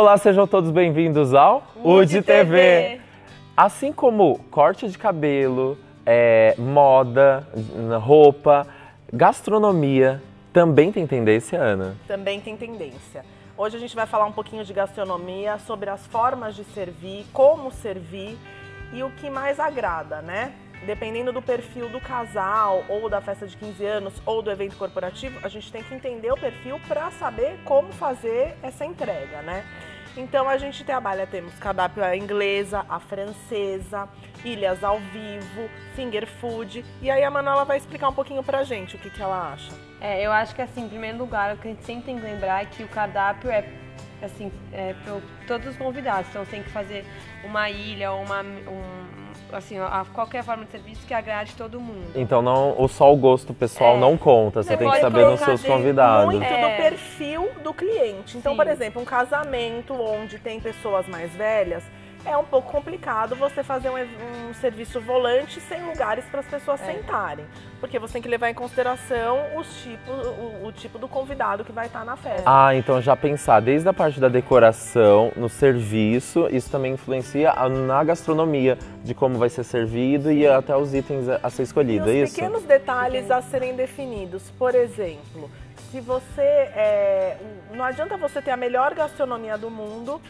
Olá, sejam todos bem-vindos ao UD TV. Assim como corte de cabelo, é, moda, roupa, gastronomia, também tem tendência, Ana? Também tem tendência. Hoje a gente vai falar um pouquinho de gastronomia, sobre as formas de servir, como servir e o que mais agrada, né? Dependendo do perfil do casal, ou da festa de 15 anos, ou do evento corporativo, a gente tem que entender o perfil para saber como fazer essa entrega, né? Então a gente trabalha, temos cardápio a inglesa, a francesa, ilhas ao vivo, finger food. E aí a Manuela vai explicar um pouquinho pra gente o que, que ela acha. É, eu acho que assim, em primeiro lugar, o que a gente sempre tem que lembrar é que o cardápio é assim, é para todos os convidados. Então tem que fazer uma ilha ou uma, um, assim, a qualquer forma de serviço que agrade todo mundo. Então não, o só o gosto pessoal é. não conta, você, você tem que saber nos seus convidados. Muito é. do perfil do cliente. Então, Sim. por exemplo, um casamento onde tem pessoas mais velhas, é um pouco complicado você fazer um, um serviço volante sem lugares para as pessoas é. sentarem. Porque você tem que levar em consideração os tipos, o, o, tipo do convidado que vai estar na festa. Ah, então já pensar desde a parte da decoração, no serviço, isso também influencia na gastronomia, de como vai ser servido e até os itens a ser escolhido, e é isso? pequenos detalhes a serem definidos. Por exemplo, se você. É, não adianta você ter a melhor gastronomia do mundo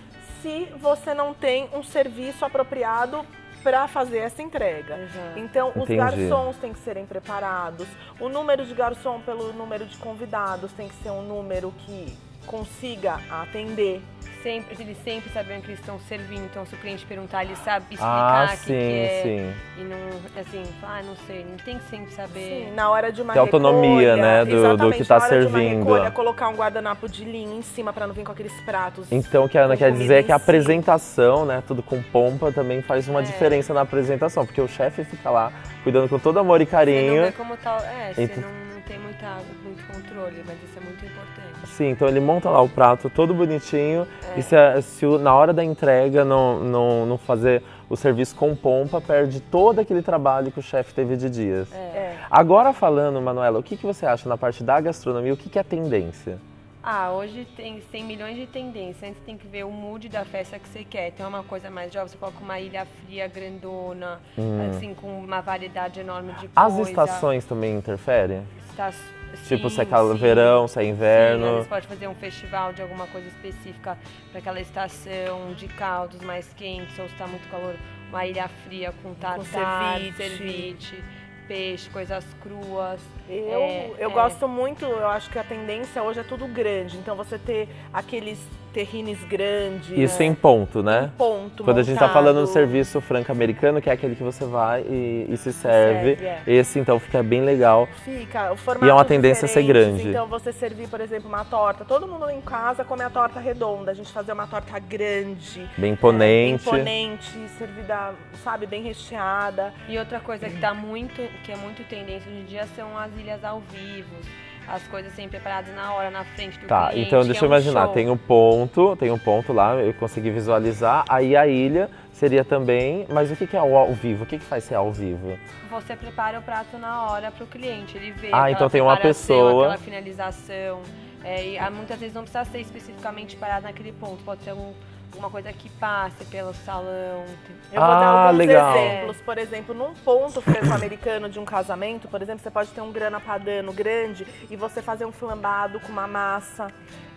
se você não tem um serviço apropriado para fazer essa entrega. Exato. Então, os garçons têm que serem preparados. O número de garçom pelo número de convidados tem que ser um número que consiga atender sempre, eles sempre sabem que eles estão servindo. Então, se o cliente perguntar, ele sabe explicar ah, o que, que é. Sim. E não, assim, ah, não sei, não tem que sempre saber. Sim, na hora de uma Tem autonomia, né, do, do que está servindo. Recolha, colocar um guardanapo de linha em cima para não vir com aqueles pratos. Então, o que a Ana quer dizer é que a apresentação, né, tudo com pompa, também faz uma é. diferença na apresentação, porque o chefe fica lá cuidando com todo amor e carinho. Você não vê como tal, é, você então, não tem muita, muito controle, mas isso é muito importante. Sim, então ele monta lá o prato todo bonitinho é. e se, se, na hora da entrega não, não, não fazer o serviço com pompa, perde todo aquele trabalho que o chefe teve de dias. É. é. Agora falando, Manuela, o que, que você acha na parte da gastronomia, o que, que é tendência? Ah, hoje tem, tem milhões de tendências. Antes tem que ver o mood da festa que você quer. Tem uma coisa mais jovem, você coloca uma ilha fria, grandona, hum. assim, com uma variedade enorme de As coisa. As estações também interferem? Tipo, se é sim. verão, se é inverno. Sim, pode fazer um festival de alguma coisa específica para aquela estação de caldos mais quentes, ou se está muito calor, uma ilha fria com tartar, com ceviche. ceviche peixe, coisas cruas. Eu, é, eu é. gosto muito, eu acho que a tendência hoje é tudo grande. Então você ter aqueles terrines grandes. Isso né? em ponto, né? Em ponto. Quando montado. a gente está falando do serviço franco-americano, que é aquele que você vai e, e se serve. serve é. Esse então fica bem legal. Fica, o formato E é uma tendência a ser grande. Então você servir, por exemplo, uma torta. Todo mundo em casa come a torta redonda. A gente fazer uma torta grande. Bem imponente. É, bem imponente, servida, sabe, bem recheada. E outra coisa que tá muito, que é muito tendência hoje em dia são as ilhas ao vivo as coisas sempre preparadas na hora, na frente do tá, cliente. Tá, então deixa eu é imaginar, tem um ponto, tem um ponto lá, eu consegui visualizar, aí a ilha seria também, mas o que é ao vivo? O que, que faz ser ao vivo? Você prepara o prato na hora para o cliente, ele vê Ah, então tem uma pessoa... aquela finalização, é, e muitas vezes não precisa ser especificamente parado naquele ponto, pode ser um alguma coisa que passe pelo salão. Eu vou ah, dar alguns legal. exemplos. Por exemplo, num ponto franco-americano de um casamento, por exemplo, você pode ter um grana padano grande e você fazer um flambado com uma massa,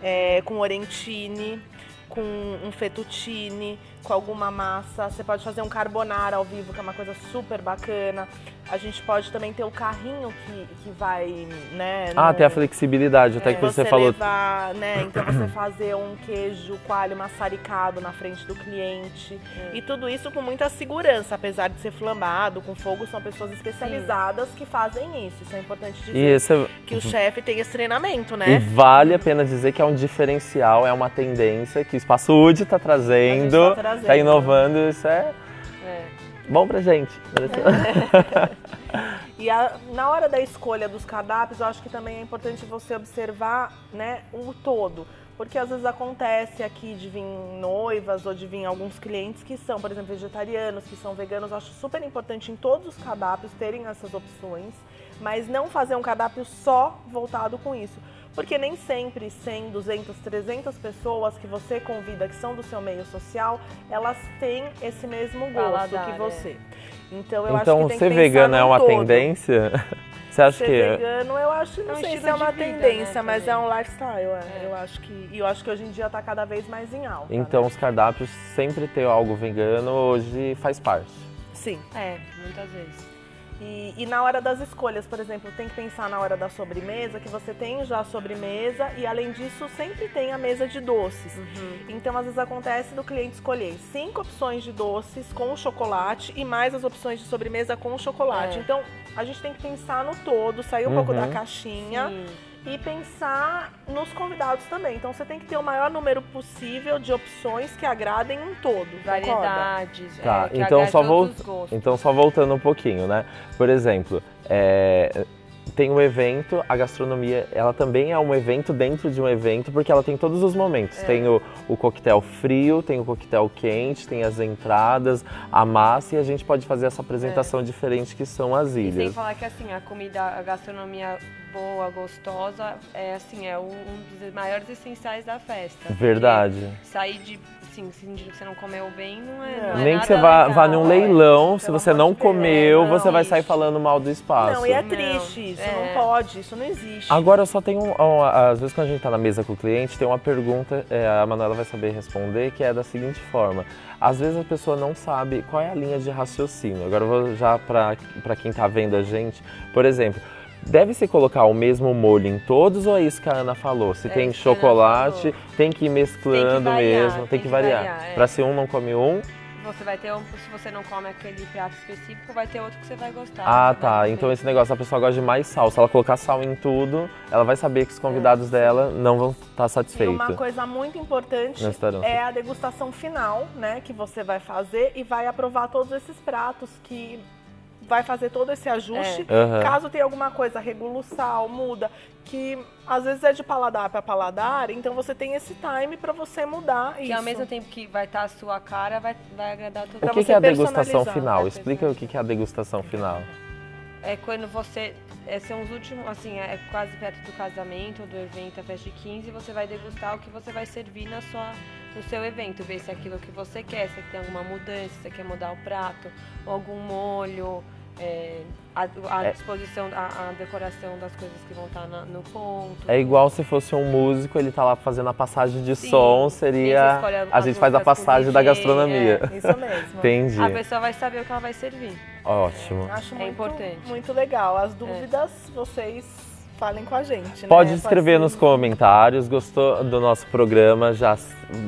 é, com orentine, com um fettuccine, com alguma massa. Você pode fazer um carbonara ao vivo, que é uma coisa super bacana. A gente pode também ter o carrinho que, que vai, né? Ah, tem a flexibilidade, até é, que você, você falou. Levar, né? Então você fazer um queijo coalho maçaricado na frente do cliente. É. E tudo isso com muita segurança, apesar de ser flambado, com fogo, são pessoas especializadas Sim. que fazem isso. Isso é importante dizer. É... Que o chefe tem esse treinamento, né? E vale a pena dizer que é um diferencial, é uma tendência que Espaço UD está trazendo, está inovando, isso é Bom pra gente. e a, na hora da escolha dos cardápios, eu acho que também é importante você observar né, o todo. Porque às vezes acontece aqui de vir noivas ou de vir alguns clientes que são, por exemplo, vegetarianos, que são veganos. Eu acho super importante em todos os cardápios terem essas opções, mas não fazer um cardápio só voltado com isso. Porque nem sempre 100, 200, 300 pessoas que você convida que são do seu meio social, elas têm esse mesmo gosto Paladar, que você. É. Então eu então, acho que tem ser que vegano é uma todo. tendência? Você acha ser que é? vegano, eu acho, não é um sei se é uma vida, tendência, né, mas é um lifestyle, é. é. Eu acho que e eu acho que hoje em dia está cada vez mais em alta. Então né? os cardápios sempre ter algo vegano hoje faz parte. Sim. É, muitas vezes. E, e, na hora das escolhas, por exemplo, tem que pensar na hora da sobremesa, que você tem já a sobremesa e além disso sempre tem a mesa de doces. Uhum. Então às vezes acontece do cliente escolher cinco opções de doces com chocolate e mais as opções de sobremesa com chocolate. É. Então a gente tem que pensar no todo, sair um uhum. pouco da caixinha. Sim e pensar nos convidados também. Então você tem que ter o maior número possível de opções que agradem um todo. Variedades. É, tá, então só, vou, então só voltando um pouquinho, né? Por exemplo, é, tem um evento, a gastronomia, ela também é um evento dentro de um evento, porque ela tem todos os momentos. É. Tem o, o coquetel frio, tem o coquetel quente, tem as entradas, a massa, e a gente pode fazer essa apresentação é. diferente que são as ilhas. E sem falar que assim, a comida, a gastronomia boa, gostosa, é assim, é um dos maiores essenciais da festa. Verdade. Sair de assim, sentindo que você não comeu bem, não é. Não é Nem que você vá, vá num leilão, se você não comeu, você vai sair falando mal do espaço. Não, e é triste, isso é. não pode, isso não existe. Agora eu só tenho. Um, às vezes quando a gente tá na mesa com o cliente, tem uma pergunta, é, a Manuela vai saber responder, que é da seguinte forma. Às vezes a pessoa não sabe qual é a linha de raciocínio. Agora eu vou já para quem tá vendo a gente. Por exemplo, Deve-se colocar o mesmo molho em todos ou é isso que a Ana falou? Se é tem chocolate, tem que ir mesclando tem que variar, mesmo, tem, tem que, que, variar. variar é. Para se um não come um, você vai ter um, se você não come aquele prato específico, vai ter outro que você vai gostar. Ah, tá. Então esse negócio, a pessoa gosta de mais sal. Se ela colocar sal em tudo, ela vai saber que os convidados é, dela não vão estar satisfeitos. E uma coisa muito importante é a degustação final, né, que você vai fazer e vai aprovar todos esses pratos que vai fazer todo esse ajuste. É. Uhum. Caso tenha alguma coisa, regula o sal, muda, que às vezes é de paladar para paladar, então você tem esse time para você mudar que isso. Que ao mesmo tempo que vai estar tá a sua cara, vai, vai agradar todo mundo. O que, que é a degustação final? Explica o que é a degustação final. É quando você. É, são os últimos, assim, é quase perto do casamento, do evento, a festa de 15, você vai degustar o que você vai servir na sua, no seu evento, ver se é aquilo que você quer, se tem alguma mudança, se você quer mudar o prato, ou algum molho, é, a, a é. disposição, a, a, decoração das coisas que vão estar na, no ponto. É igual se fosse um músico, ele tá lá fazendo a passagem de Sim. som, seria. A, a gente faz a passagem da gastronomia. É, isso mesmo. Entendi. A pessoa vai saber o que ela vai servir. Ótimo. Acho é muito, importante. Muito legal. As dúvidas, vocês falem com a gente. Né? Pode escrever nos comentários, gostou do nosso programa, já,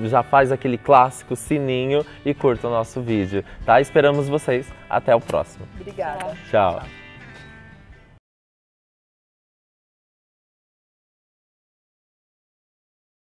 já faz aquele clássico sininho e curta o nosso vídeo, tá? Esperamos vocês. Até o próximo. Obrigada. Tchau. Tchau.